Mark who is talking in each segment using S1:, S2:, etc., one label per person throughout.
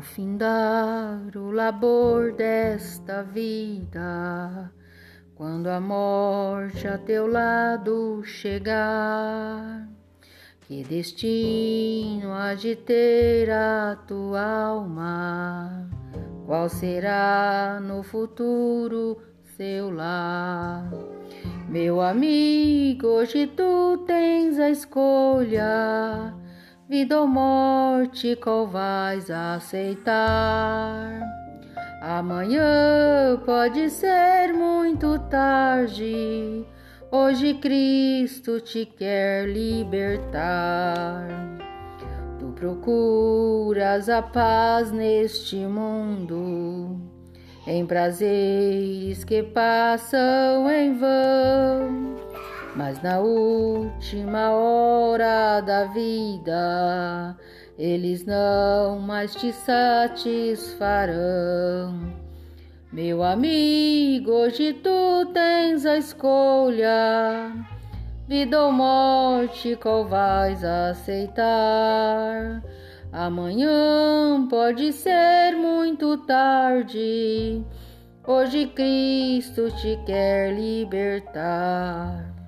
S1: findar o labor desta vida, quando a morte a teu lado chegar, que destino há de ter a tua alma? Qual será no futuro seu lar? Meu amigo, hoje tu tens a escolha vida ou morte, qual vais aceitar? Amanhã pode ser muito tarde, hoje Cristo te quer libertar. Tu procuras a paz neste mundo, em prazeres que passam em vão mas na última hora da vida eles não mais te satisfarão. Meu amigo, hoje tu tens a escolha, vida ou morte, qual vais aceitar? Amanhã pode ser muito tarde, hoje Cristo te quer libertar.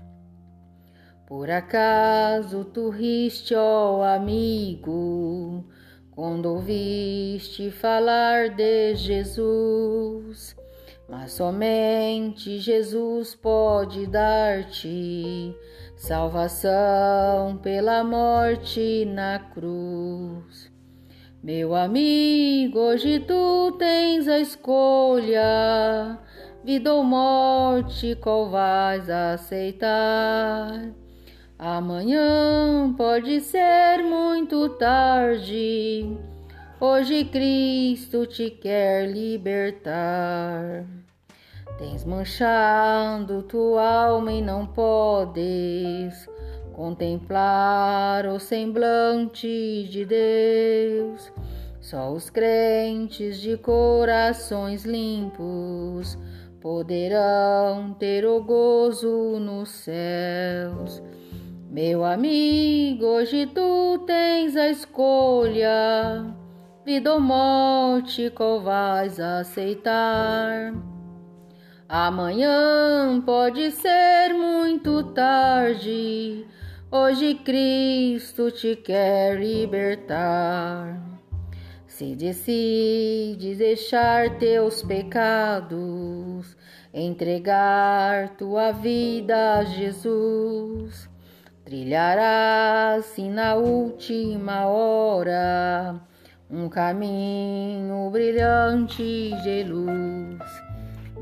S1: Por acaso tu riste, ó amigo, quando ouviste falar de Jesus? Mas somente Jesus pode dar-te salvação pela morte na cruz. Meu amigo, hoje tu tens a escolha, vida ou morte, qual vais aceitar? Amanhã pode ser muito tarde. Hoje Cristo te quer libertar. Tens manchado tua alma e não podes contemplar o semblante de Deus. Só os crentes de corações limpos poderão ter o gozo nos céus. Meu amigo, hoje tu tens a escolha, vida ou morte, qual vais aceitar? Amanhã pode ser muito tarde, hoje Cristo te quer libertar. Se decides deixar teus pecados, entregar tua vida a Jesus, Trilharás sim na última hora um caminho brilhante de luz.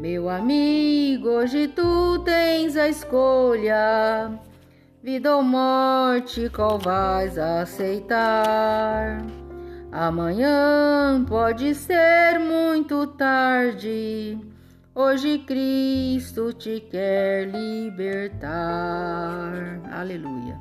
S1: Meu amigo, hoje tu tens a escolha, vida ou morte, qual vais aceitar? Amanhã pode ser muito tarde. Hoje Cristo te quer libertar. Aleluia.